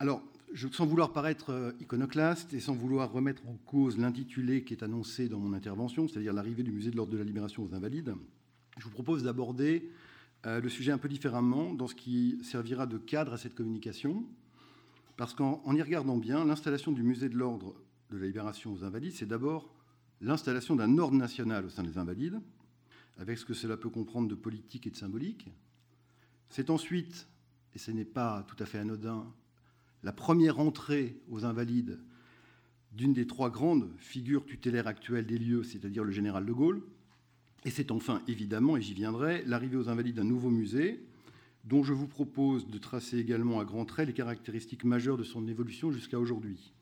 Alors, sans vouloir paraître euh, iconoclaste et sans vouloir remettre en cause l'intitulé qui est annoncé dans mon intervention, c'est-à-dire l'arrivée du musée de l'ordre de la libération aux invalides, je vous propose d'aborder euh, le sujet un peu différemment dans ce qui servira de cadre à cette communication, parce qu'en y regardant bien, l'installation du musée de l'ordre de la libération aux invalides, c'est d'abord l'installation d'un ordre national au sein des invalides, avec ce que cela peut comprendre de politique et de symbolique. C'est ensuite, et ce n'est pas tout à fait anodin, la première entrée aux invalides d'une des trois grandes figures tutélaires actuelles des lieux, c'est-à-dire le général de Gaulle. Et c'est enfin, évidemment, et j'y viendrai, l'arrivée aux invalides d'un nouveau musée, dont je vous propose de tracer également à grands traits les caractéristiques majeures de son évolution jusqu'à aujourd'hui.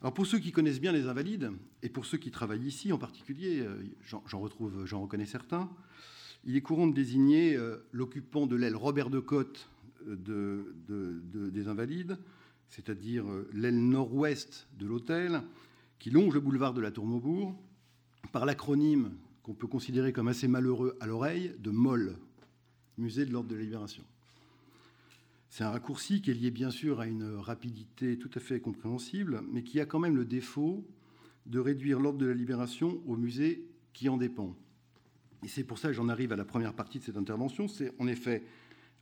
Alors pour ceux qui connaissent bien les invalides, et pour ceux qui travaillent ici en particulier, euh, j'en retrouve, j'en reconnais certains, il est courant de désigner euh, l'occupant de l'aile Robert de Cotte de, des Invalides, c'est-à-dire euh, l'aile nord-ouest de l'hôtel, qui longe le boulevard de la Tour Maubourg, par l'acronyme qu'on peut considérer comme assez malheureux à l'oreille de MOL, Musée de l'Ordre de la Libération. C'est un raccourci qui est lié bien sûr à une rapidité tout à fait compréhensible, mais qui a quand même le défaut de réduire l'Ordre de la Libération au musée qui en dépend. Et c'est pour ça que j'en arrive à la première partie de cette intervention. C'est en effet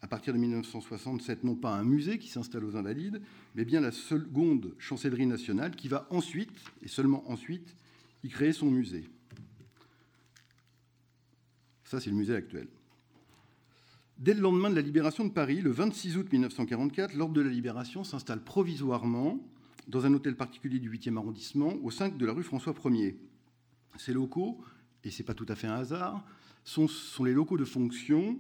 à partir de 1967, non pas un musée qui s'installe aux Invalides, mais bien la seconde chancellerie nationale qui va ensuite, et seulement ensuite, y créer son musée. Ça, c'est le musée actuel. Dès le lendemain de la libération de Paris, le 26 août 1944, l'Ordre de la Libération s'installe provisoirement dans un hôtel particulier du 8e arrondissement, au 5 de la rue François 1er. Ces locaux, et ce n'est pas tout à fait un hasard, sont, sont les locaux de fonction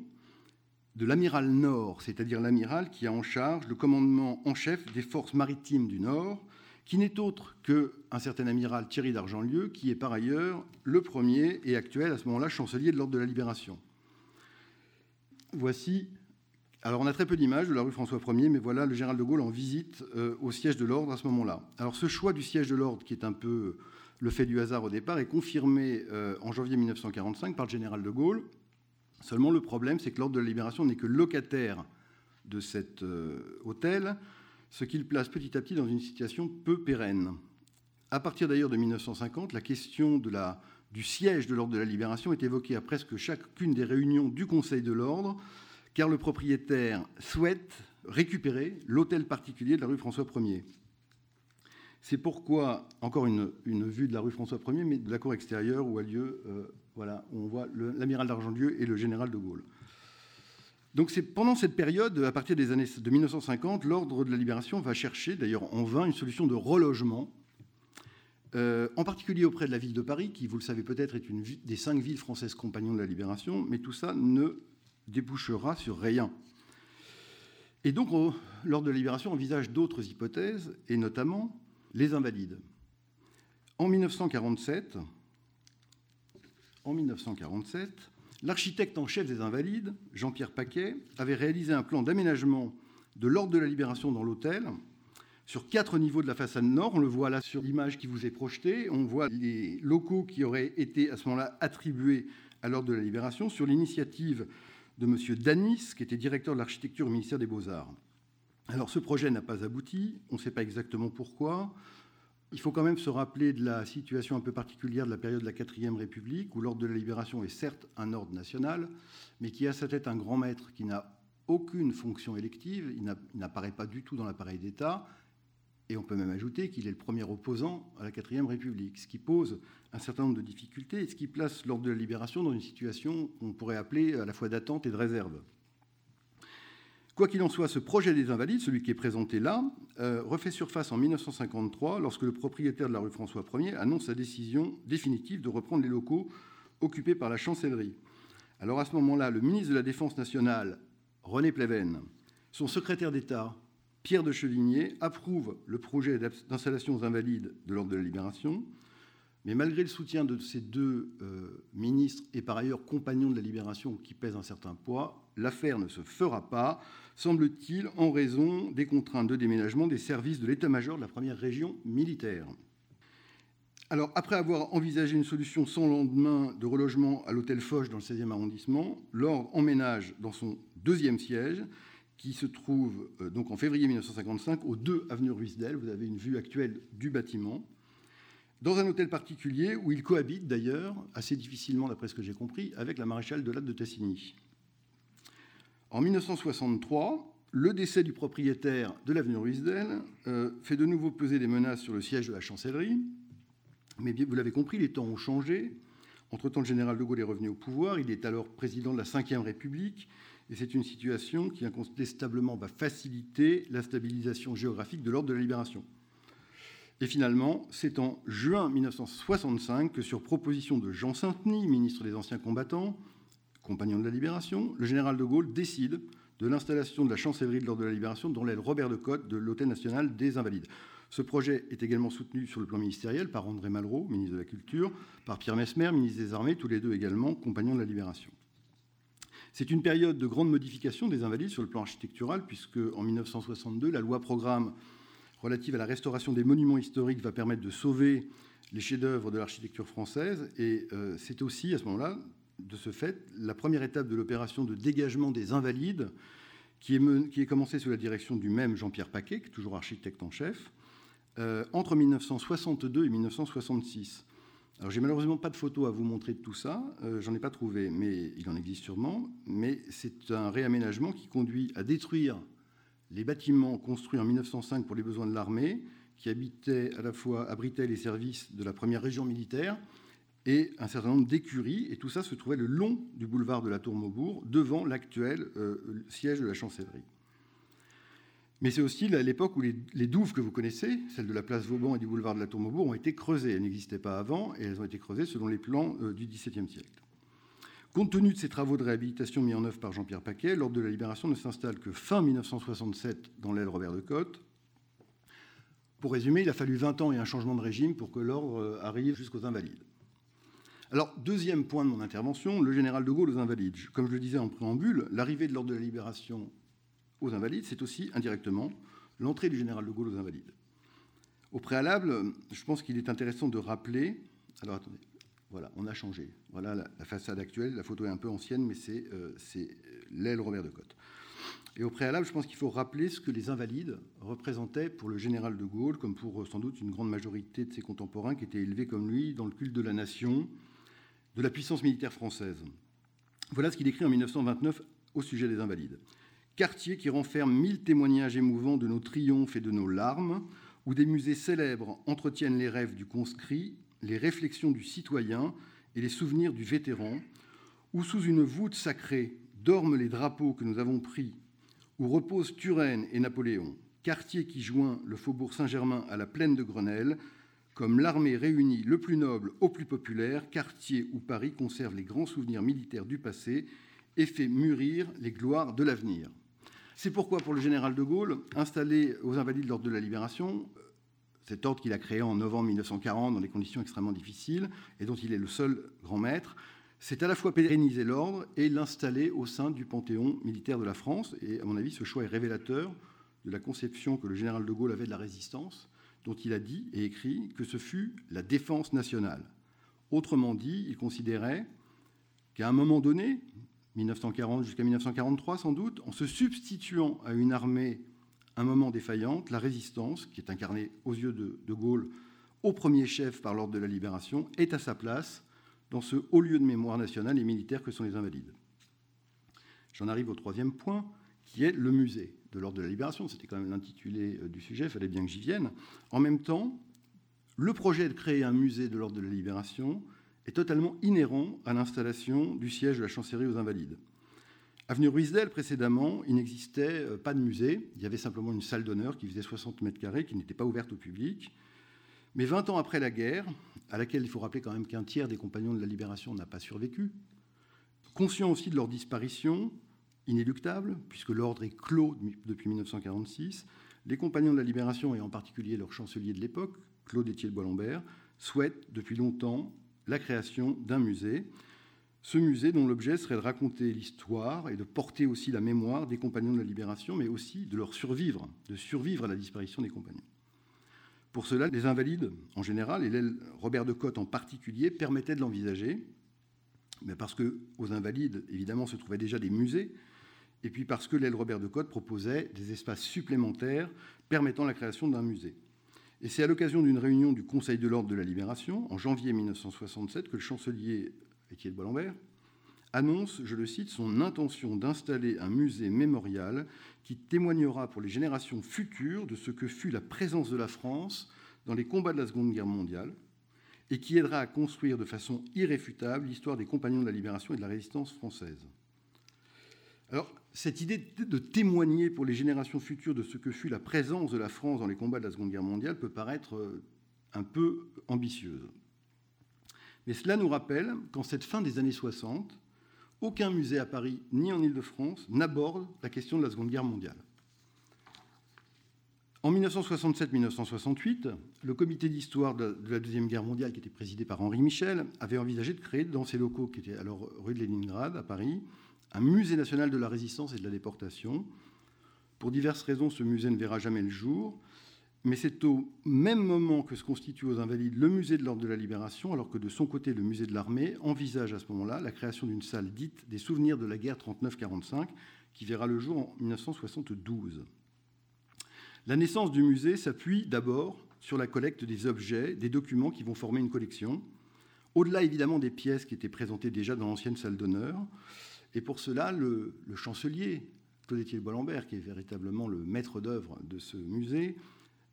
de l'amiral Nord, c'est-à-dire l'amiral qui a en charge le commandement en chef des forces maritimes du Nord, qui n'est autre qu'un certain amiral Thierry d'Argentlieu, qui est par ailleurs le premier et actuel à ce moment-là chancelier de l'Ordre de la Libération. Voici, alors on a très peu d'images de la rue François 1er, mais voilà le général de Gaulle en visite euh, au siège de l'Ordre à ce moment-là. Alors ce choix du siège de l'Ordre, qui est un peu le fait du hasard au départ, est confirmé euh, en janvier 1945 par le général de Gaulle, Seulement, le problème, c'est que l'ordre de la libération n'est que locataire de cet euh, hôtel, ce qui le place petit à petit dans une situation peu pérenne. À partir d'ailleurs de 1950, la question du siège de l'ordre de la libération est évoquée à presque chacune des réunions du Conseil de l'ordre, car le propriétaire souhaite récupérer l'hôtel particulier de la rue François 1er. C'est pourquoi, encore une, vue de la rue François 1er, mais de la cour extérieure où a lieu euh, voilà, on voit l'amiral d'Argentlieu et le général de Gaulle. Donc c'est pendant cette période, à partir des années de 1950, l'ordre de la libération va chercher, d'ailleurs en vain, une solution de relogement, euh, en particulier auprès de la ville de Paris, qui, vous le savez peut-être, est une des cinq villes françaises compagnons de la libération, mais tout ça ne débouchera sur rien. Et donc, l'ordre de la libération envisage d'autres hypothèses, et notamment les invalides. En 1947, en 1947, l'architecte en chef des Invalides, Jean-Pierre Paquet, avait réalisé un plan d'aménagement de l'ordre de la libération dans l'hôtel sur quatre niveaux de la façade nord. On le voit là sur l'image qui vous est projetée. On voit les locaux qui auraient été à ce moment-là attribués à l'ordre de la libération sur l'initiative de M. Danis, qui était directeur de l'architecture au ministère des Beaux-Arts. Alors ce projet n'a pas abouti, on ne sait pas exactement pourquoi. Il faut quand même se rappeler de la situation un peu particulière de la période de la quatrième République, où l'ordre de la libération est certes un ordre national, mais qui a à sa tête un grand maître qui n'a aucune fonction élective, il n'apparaît pas du tout dans l'appareil d'État, et on peut même ajouter qu'il est le premier opposant à la quatrième République, ce qui pose un certain nombre de difficultés et ce qui place l'ordre de la libération dans une situation qu'on pourrait appeler à la fois d'attente et de réserve. Quoi qu'il en soit, ce projet des Invalides, celui qui est présenté là, euh, refait surface en 1953 lorsque le propriétaire de la rue François 1er annonce sa décision définitive de reprendre les locaux occupés par la chancellerie. Alors à ce moment-là, le ministre de la Défense nationale, René Pleven, son secrétaire d'État, Pierre de Chevigné, approuve le projet d'installation aux Invalides de l'Ordre de la Libération. Mais malgré le soutien de ces deux euh, ministres et par ailleurs compagnons de la libération qui pèsent un certain poids, l'affaire ne se fera pas, semble-t-il, en raison des contraintes de déménagement des services de l'état-major de la première région militaire. Alors, après avoir envisagé une solution sans lendemain de relogement à l'hôtel Foch dans le 16e arrondissement, l'ordre emménage dans son deuxième siège, qui se trouve euh, donc en février 1955 au 2 avenue Ruisdel. Vous avez une vue actuelle du bâtiment. Dans un hôtel particulier où il cohabite d'ailleurs, assez difficilement d'après ce que j'ai compris, avec la maréchale de Latte de Tassigny. En 1963, le décès du propriétaire de l'avenue Ruisdel euh, fait de nouveau peser des menaces sur le siège de la chancellerie. Mais vous l'avez compris, les temps ont changé. Entre-temps, le général de Gaulle est revenu au pouvoir. Il est alors président de la Ve République. Et c'est une situation qui incontestablement va faciliter la stabilisation géographique de l'ordre de la libération. Et finalement, c'est en juin 1965 que, sur proposition de Jean Saint-Denis, ministre des Anciens Combattants, compagnon de la Libération, le général de Gaulle décide de l'installation de la chancellerie de l'ordre de la Libération dans l'aile Robert de Cotte de l'Hôtel national des Invalides. Ce projet est également soutenu sur le plan ministériel par André Malraux, ministre de la Culture, par Pierre Mesmer, ministre des Armées, tous les deux également compagnons de la Libération. C'est une période de grande modification des Invalides sur le plan architectural, puisque en 1962, la loi programme relative à la restauration des monuments historiques va permettre de sauver les chefs-d'œuvre de l'architecture française. Et euh, c'est aussi, à ce moment-là, de ce fait, la première étape de l'opération de dégagement des Invalides, qui est, commencée sous la direction du même Jean-Pierre Paquet, toujours architecte en chef, euh, entre 1962 et 1966. Alors j'ai malheureusement pas de photos à vous montrer de tout ça, euh, j'en ai pas trouvé, mais il en existe sûrement. Mais c'est un réaménagement qui conduit à détruire les bâtiments construits en 1905 pour les besoins de l'armée, qui habitaient à la fois abritaient les services de la première région militaire et un certain nombre d'écuries, et tout ça se trouvait le long du boulevard de la Tour Maubourg, devant l'actuel euh, siège de la chancellerie. Mais c'est aussi l'époque où les, douves que vous connaissez, celles de la place Vauban et du boulevard de la Tour Maubourg, ont été creusées. Elles n'existaient pas avant et elles ont été creusées selon les plans euh, du XVIIe siècle. Compte tenu de ces travaux de réhabilitation mis en œuvre par Jean-Pierre Paquet, l'ordre de la Libération ne s'installe que fin 1967 dans l'aile Robert de Cotte. Pour résumer, il a fallu 20 ans et un changement de régime pour que l'ordre euh, arrive jusqu'aux Invalides. Alors, deuxième point de mon intervention, le général de Gaulle aux Invalides. Comme je le disais en préambule, l'arrivée de l'ordre de la Libération aux Invalides, c'est aussi indirectement l'entrée du général de Gaulle aux Invalides. Au préalable, je pense qu'il est intéressant de rappeler. Alors attendez, voilà, on a changé. Voilà la, façade actuelle. La photo est un peu ancienne, mais c'est euh, l'aile Robert de Cotte. Et au préalable, je pense qu'il faut rappeler ce que les Invalides représentaient pour le général de Gaulle, comme pour sans doute une grande majorité de ses contemporains qui étaient élevés comme lui dans le culte de la nation, de la puissance militaire française. Voilà ce qu'il écrit en 1929 au sujet des Invalides quartier qui renferme mille témoignages émouvants de nos triomphes et de nos larmes, où des musées célèbres entretiennent les rêves du conscrit, les réflexions du citoyen et les souvenirs du vétéran, où sous une voûte sacrée dorment les drapeaux que nous avons pris, où reposent Turenne et Napoléon, quartier qui joint le faubourg Saint-Germain à la plaine de Grenelle, comme l'armée réunie le plus noble au plus populaire, quartier où Paris conserve les grands souvenirs militaires du passé et fait mûrir les gloires de l'avenir. C'est pourquoi, pour le général de Gaulle, installé aux Invalides lors de la Libération, cet ordre qu'il a créé en novembre 1940 dans des conditions extrêmement difficiles et dont il est le seul grand maître, c'est à la fois pérenniser l'ordre et l'installer au sein du panthéon militaire de la France. Et à mon avis, ce choix est révélateur de la conception que le général de Gaulle avait de la résistance, dont il a dit et écrit que ce fut la défense nationale. Autrement dit, il considérait qu'à un moment donné, 1940 jusqu'à 1943 sans doute, en se substituant à une armée un moment défaillante, la résistance, qui est incarnée aux yeux de, de Gaulle au premier chef par l'ordre de la libération, est à sa place dans ce haut lieu de mémoire nationale et militaire que sont les Invalides. J'en arrive au troisième point, qui est le musée de l'ordre de la libération. C'était quand même l'intitulé euh, du sujet, il fallait bien que j'y vienne. En même temps, le projet de créer un musée de l'ordre de la libération est totalement inhérent à l'installation du siège de la chancellerie aux Invalides. Avenue Ruisdel, précédemment, il n'existait euh, pas de musée. Il y avait simplement une salle d'honneur qui faisait 60 mètres carrés, qui n'était pas ouverte au public. Mais 20 ans après la guerre, à laquelle il faut rappeler quand même qu'un tiers des compagnons de la Libération n'a pas survécu, conscient aussi de leur disparition, inéluctable, puisque l'ordre est clos depuis 1946, les compagnons de la Libération, et en particulier leur chancelier de l'époque, Claude Étienne Bois-Lambert, souhaitent depuis longtemps la création d'un musée. Ce musée dont l'objet serait de raconter l'histoire et de porter aussi la mémoire des compagnons de la libération, mais aussi de leur survivre, de survivre à la disparition des compagnons. Pour cela, les invalides en général, et Robert de Cotte en particulier, permettaient de l'envisager, mais parce qu'aux invalides, évidemment, se trouvaient déjà des musées, et puis parce que l'aile Robert de Cotte proposait des espaces supplémentaires permettant la création d'un musée. Et c'est à l'occasion d'une réunion du Conseil de l'ordre de la Libération, en janvier 1967, que le chancelier Étienne Boilambert annonce, je le cite, son intention d'installer un musée mémorial qui témoignera pour les générations futures de ce que fut la présence de la France dans les combats de la Seconde Guerre mondiale et qui aidera à construire de façon irréfutable l'histoire des compagnons de la libération et de la résistance française. Alors, cette idée de témoigner pour les générations futures de ce que fut la présence de la France dans les combats de la Seconde Guerre mondiale peut paraître euh, un peu ambitieuse. Mais cela nous rappelle qu'en cette fin des années 60, aucun musée à Paris ni en Île-de-France n'aborde la question de la Seconde Guerre mondiale. En 1967-1968, le comité d'histoire de la Deuxième Guerre mondiale, qui était présidé par Henri Michel, avait envisagé de créer dans ses locaux, qui étaient alors rue de Leningrad, à Paris, un musée national de la résistance et de la déportation. Pour diverses raisons, ce musée ne verra jamais le jour, mais c'est au même moment que se constitue aux Invalides le musée de l'Ordre de la Libération, alors que de son côté, le musée de l'armée envisage à ce moment-là la création d'une salle dite des souvenirs de la guerre 39-45, qui verra le jour en 1972. La naissance du musée s'appuie d'abord sur la collecte des objets, des documents qui vont former une collection, au-delà évidemment des pièces qui étaient présentées déjà dans l'ancienne salle d'honneur, et pour cela, le, chancelier, Claude-Étienne Boilambert, qui est véritablement le maître d'œuvre de ce musée,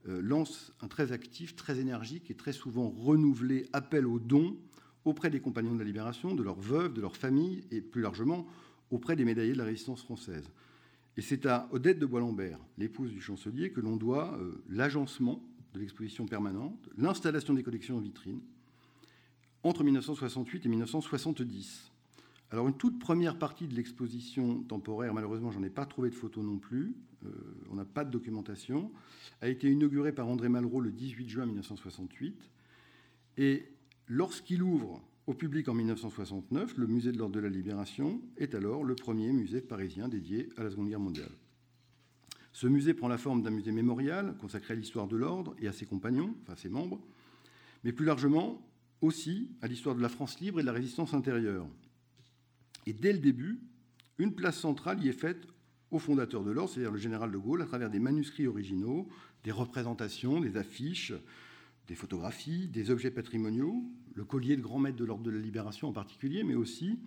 euh, lance un très actif, très énergique et très souvent renouvelé appel aux dons auprès des compagnons de la Libération, de leurs veuves, de leurs familles et plus largement auprès des médaillés de la résistance française. Et c'est à Odette de Boilambert, l'épouse du chancelier, que l'on doit euh, l'agencement de l'exposition permanente, l'installation des collections en vitrine entre 1968 et 1970. Alors, une toute première partie de l'exposition temporaire, malheureusement, j'en ai pas trouvé de photos non plus, euh, on n'a pas de documentation, a été inaugurée par André Malraux le 18 juin 1968. Et lorsqu'il ouvre au public en 1969, le musée de l'Ordre de la Libération est alors le premier musée parisien dédié à la Seconde Guerre mondiale. Ce musée prend la forme d'un musée mémorial consacré à l'histoire de l'ordre et à ses compagnons, enfin ses membres, mais plus largement aussi à l'histoire de la France libre et de la résistance intérieure, et dès le début, une place centrale y est faite au fondateur de l'ordre, c'est-à-dire le général de Gaulle, à travers des manuscrits originaux, des représentations, des affiches, des photographies, des objets patrimoniaux, le collier de grand maître de l'ordre de la Libération en particulier, mais aussi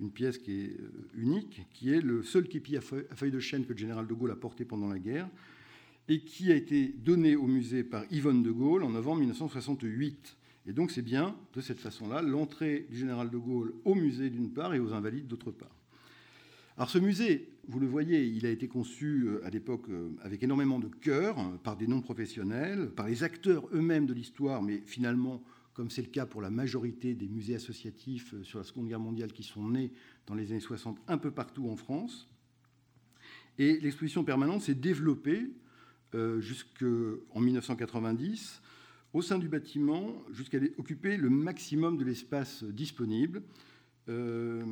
une pièce qui est euh, unique, qui est le seul képi à feuille de chêne que le général de Gaulle a porté pendant la guerre, et qui a été donné au musée par Yvonne de Gaulle en novembre 1968. Et donc c'est bien, de cette façon-là, l'entrée du général de Gaulle au musée d'une part et aux invalides d'autre part. Alors ce musée, vous le voyez, il a été conçu euh, à l'époque euh, avec énormément de cœur, hein, par des non-professionnels, par les acteurs eux-mêmes de l'histoire, mais finalement, comme c'est le cas pour la majorité des musées associatifs euh, sur la Seconde Guerre mondiale qui sont nés dans les années 60 un peu partout en France. Et l'exposition permanente s'est développée jusqu'en 1990 au sein du bâtiment jusqu'à occuper le maximum de l'espace disponible. Euh,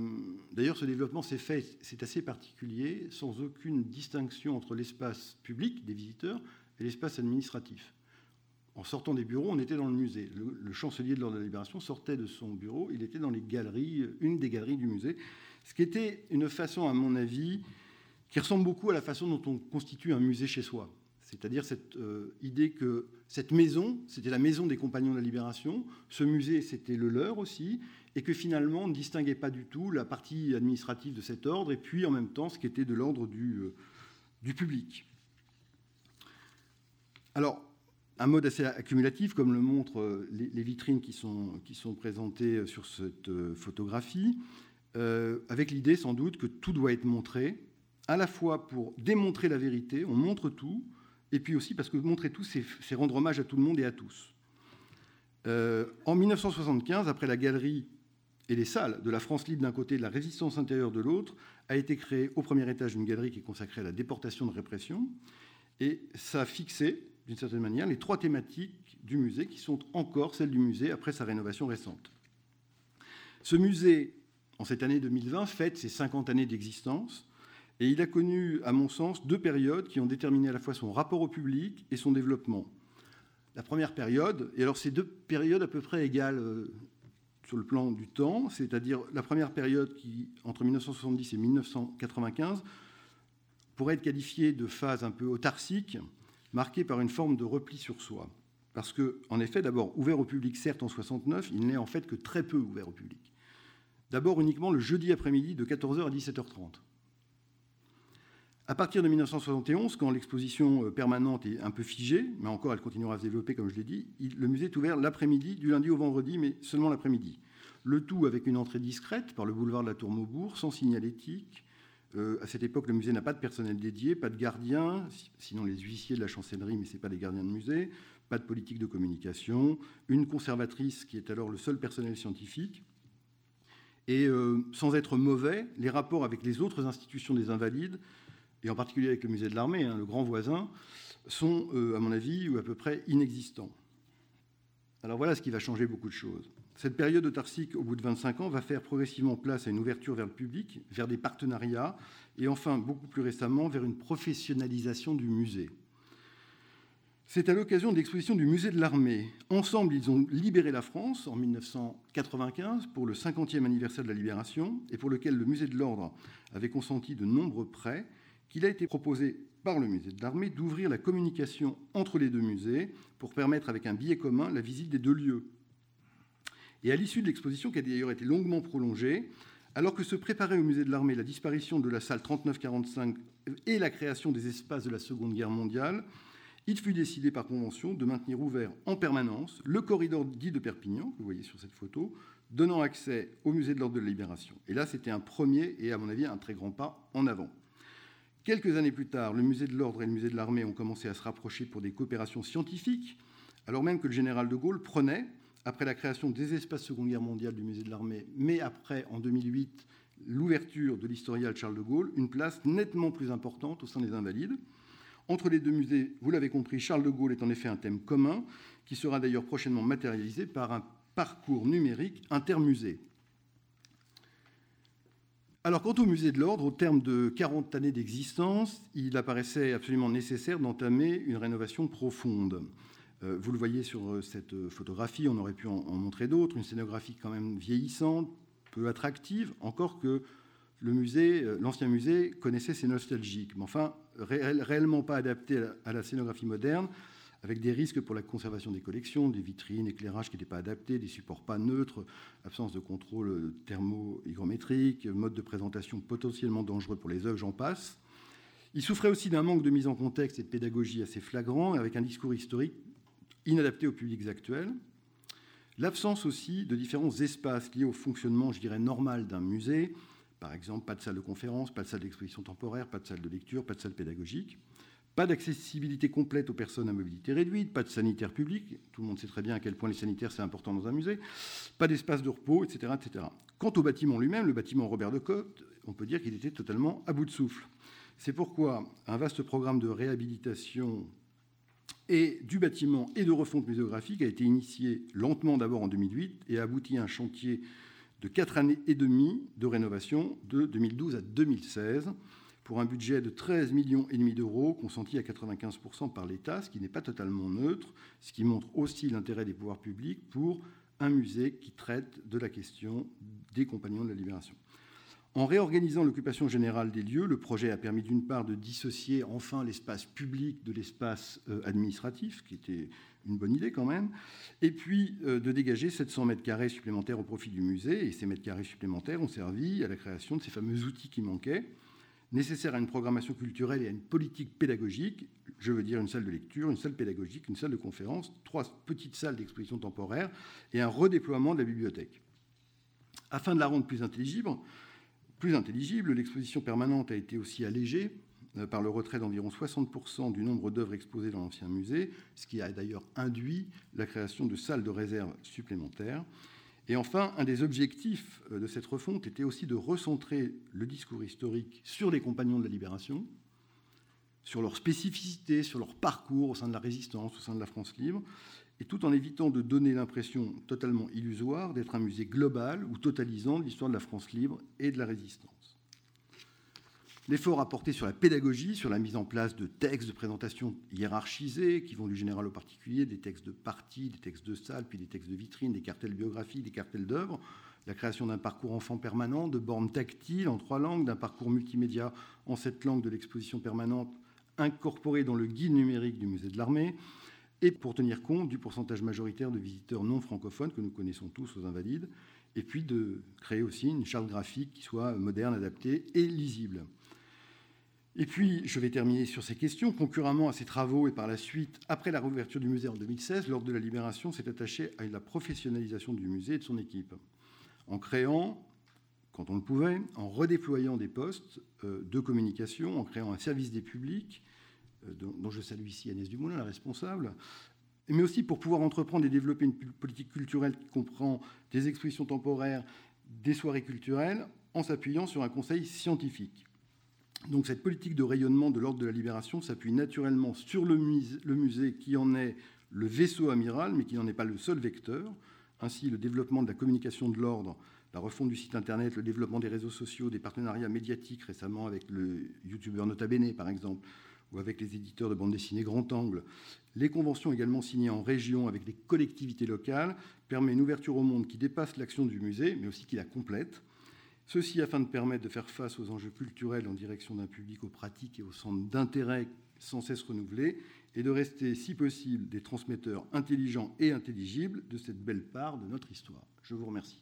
d'ailleurs, ce développement s'est fait, c'est assez particulier, sans aucune distinction entre l'espace public des visiteurs et l'espace administratif. En sortant des bureaux, on était dans le musée. Le, chancelier de l'Ordre de la Libération sortait de son bureau, il était dans les galeries, une des galeries du musée, ce qui était une façon, à mon avis, qui ressemble beaucoup à la façon dont on constitue un musée chez soi. C'est-à-dire cette euh, idée que cette maison, c'était la maison des compagnons de la libération, ce musée, c'était le leur aussi, et que finalement, on ne distinguait pas du tout la partie administrative de cet ordre, et puis en même temps ce qui était de l'ordre du, euh, du public. Alors, un mode assez accumulatif, comme le montrent euh, les, vitrines qui sont, qui sont présentées sur cette photographie, avec l'idée sans doute que tout doit être montré, à la fois pour démontrer la vérité, on montre tout, et puis aussi parce que montrer tout, c'est rendre hommage à tout le monde et à tous. Euh, en 1975, après la galerie et les salles de la France libre d'un côté et de la résistance intérieure de l'autre, a été créée au premier étage une galerie qui est consacrée à la déportation de répression. Et ça a fixé, d'une certaine manière, les trois thématiques du musée qui sont encore celles du musée après sa rénovation récente. Ce musée, en cette année 2020, fête ses 50 années d'existence. Et il a connu, à mon sens, deux périodes qui ont déterminé à la fois son rapport au public et son développement. La première période, et alors ces deux périodes à peu près égales euh, sur le plan du temps, c'est-à-dire la première période qui, entre 1970 et 1995, pourrait être qualifiée de phase un peu autarcique, marquée par une forme de repli sur soi. Parce que, en effet, d'abord, ouvert au public, certes, en 69, il n'est en fait que très peu ouvert au public. D'abord, uniquement le jeudi après-midi de 14h à 17h30. À partir de 1971, quand l'exposition euh, permanente est un peu figée, mais encore elle continuera à se développer, comme je l'ai dit, le musée est ouvert l'après-midi, du lundi au vendredi, mais seulement l'après-midi. Le tout avec une entrée discrète par le boulevard de la Tour Maubourg, sans signalétique. Euh, à cette époque, le musée n'a pas de personnel dédié, pas de gardien, sinon les huissiers de la chancellerie, mais ce n'est pas des gardiens de musée, pas de politique de communication, une conservatrice qui est alors le seul personnel scientifique. Et euh, sans être mauvais, les rapports avec les autres institutions des Invalides et en particulier avec le musée de l'armée, hein, le grand voisin, sont, euh, à mon avis, ou à peu près inexistants. Alors voilà ce qui va changer beaucoup de choses. Cette période autarcique, au bout de 25 ans, va faire progressivement place à une ouverture vers le public, vers des partenariats, et enfin, beaucoup plus récemment, vers une professionnalisation du musée. C'est à l'occasion de l'exposition du musée de l'armée. Ensemble, ils ont libéré la France en 1995 pour le 50e anniversaire de la libération et pour lequel le musée de l'ordre avait consenti de nombreux prêts qu'il a été proposé par le musée de l'armée d'ouvrir la communication entre les deux musées pour permettre, avec un billet commun, la visite des deux lieux. Et à l'issue de l'exposition, qui a d'ailleurs été longuement prolongée, alors que se préparait au musée de l'armée la disparition de la salle 3945 et la création des espaces de la Seconde Guerre mondiale, il fut décidé par convention de maintenir ouvert en permanence le corridor dit de Perpignan, que vous voyez sur cette photo, donnant accès au musée de l'ordre de la Libération. Et là, c'était un premier et, à mon avis, un très grand pas en avant. Quelques années plus tard, le musée de l'Ordre et le musée de l'Armée ont commencé à se rapprocher pour des coopérations scientifiques, alors même que le général de Gaulle prenait, après la création des espaces Seconde Guerre mondiale du musée de l'Armée, mais après, en 2008, l'ouverture de l'historial Charles de Gaulle, une place nettement plus importante au sein des Invalides. Entre les deux musées, vous l'avez compris, Charles de Gaulle est en effet un thème commun, qui sera d'ailleurs prochainement matérialisé par un parcours numérique intermusée. Alors, quant au musée de l'Ordre, au terme de 40 années d'existence, il apparaissait absolument nécessaire d'entamer une rénovation profonde. Euh, vous le voyez sur euh, cette photographie, on aurait pu en, montrer d'autres, une scénographie quand même vieillissante, peu attractive, encore que le musée, euh, l'ancien musée connaissait ses nostalgiques, mais enfin réellement pas adapté à la scénographie moderne, avec des risques pour la conservation des collections, des vitrines, éclairage qui n'étaient pas adaptés, des supports pas neutres, absence de contrôle thermo-hygrométrique, mode de présentation potentiellement dangereux pour les œuvres, j'en passe. Il souffrait aussi d'un manque de mise en contexte et de pédagogie assez flagrant, avec un discours historique inadapté aux publics actuels. L'absence aussi de différents espaces liés au fonctionnement, je dirais, normal d'un musée. Par exemple, pas de salle de conférence, pas de salle d'exposition temporaire, pas de salle de lecture, pas de salle pédagogique. Pas d'accessibilité complète aux personnes à mobilité réduite, pas de sanitaire public, tout le monde sait très bien à quel point les sanitaires c'est important dans un musée, pas d'espace de repos, etc.. Quant au bâtiment lui-même, le bâtiment Robert de Cotte, on peut dire qu'il était totalement à bout de souffle. C'est pourquoi un vaste programme de réhabilitation et du bâtiment et de refonte muséographique a été initié lentement d'abord en 2008 et a abouti à un chantier de 4 années et demie de rénovation de 2012 à 2016 pour un budget de 13 millions d'euros, consenti à 95% par l'État, ce qui n'est pas totalement neutre, ce qui montre aussi l'intérêt des pouvoirs publics pour un musée qui traite de la question des compagnons de la libération. En réorganisant l'occupation générale des lieux, le projet a permis d'une part de dissocier enfin l'espace public de l'espace euh, administratif, qui était une bonne idée quand même, et puis euh, de dégager 700 mètres carrés supplémentaires au profit du musée. Et ces mètres carrés supplémentaires ont servi à la création de ces fameux outils qui manquaient, nécessaire à une programmation culturelle et à une politique pédagogique. Je veux dire une salle de lecture, une salle pédagogique, une salle de conférence, trois petites salles d'exposition temporaire et un redéploiement de la bibliothèque. Afin de la rendre plus intelligible, plus intelligible l'exposition permanente a été aussi allégée euh, par le retrait d'environ 60% du nombre d'œuvres exposées dans l'ancien musée, ce qui a d'ailleurs induit la création de salles de réserve supplémentaires. Et enfin, un des objectifs euh, de cette refonte était aussi de recentrer le discours historique sur les compagnons de la libération, sur leur spécificité, sur leur parcours au sein de la résistance, au sein de la France libre, et tout en évitant de donner l'impression totalement illusoire d'être un musée global ou totalisant de l'histoire de la France libre et de la résistance. L'effort a porté sur la pédagogie, sur la mise en place de textes de présentation hiérarchisés qui vont du général au particulier, des textes de partie, des textes de salle, puis des textes de vitrine, des cartels biographiques, des cartels d'œuvres, la création d'un parcours enfant permanent, de bornes tactiles en trois langues, d'un parcours multimédia en sept langues de l'exposition permanente incorporée dans le guide numérique du musée de l'armée, et pour tenir compte du pourcentage majoritaire de visiteurs non francophones que nous connaissons tous aux Invalides, et puis de créer aussi une charte graphique qui soit moderne, adaptée et lisible. Et puis, je vais terminer sur ces questions. Concurremment à ces travaux et par la suite, après la réouverture du musée en 2016, l'Ordre de la Libération s'est attaché à la professionnalisation du musée et de son équipe, en créant, quand on le pouvait, en redéployant des postes euh, de communication, en créant un service des publics, euh, dont je salue ici Agnès Dumoulin, la responsable, mais aussi pour pouvoir entreprendre et développer une politique culturelle qui comprend des expositions temporaires, des soirées culturelles, en s'appuyant sur un conseil scientifique. Donc cette politique de rayonnement de l'ordre de la libération s'appuie naturellement sur le musée, qui en est le vaisseau amiral, mais qui n'en est pas le seul vecteur. Ainsi, le développement de la communication de l'ordre, la refonte du site internet, le développement des réseaux sociaux, des partenariats médiatiques récemment avec le youtubeur Nota Bene par exemple, avec les éditeurs de bande dessinée Grand Angle, les conventions également signées en région avec des collectivités locales permet une ouverture au monde qui dépasse l'action du musée, mais aussi qui la complète. Ceci afin de permettre de faire face aux enjeux culturels en direction d'un public aux pratiques et aux centres d'intérêt sans cesse renouvelés et de rester, si possible, des transmetteurs intelligents et intelligibles de cette belle part de notre histoire. Je vous remercie.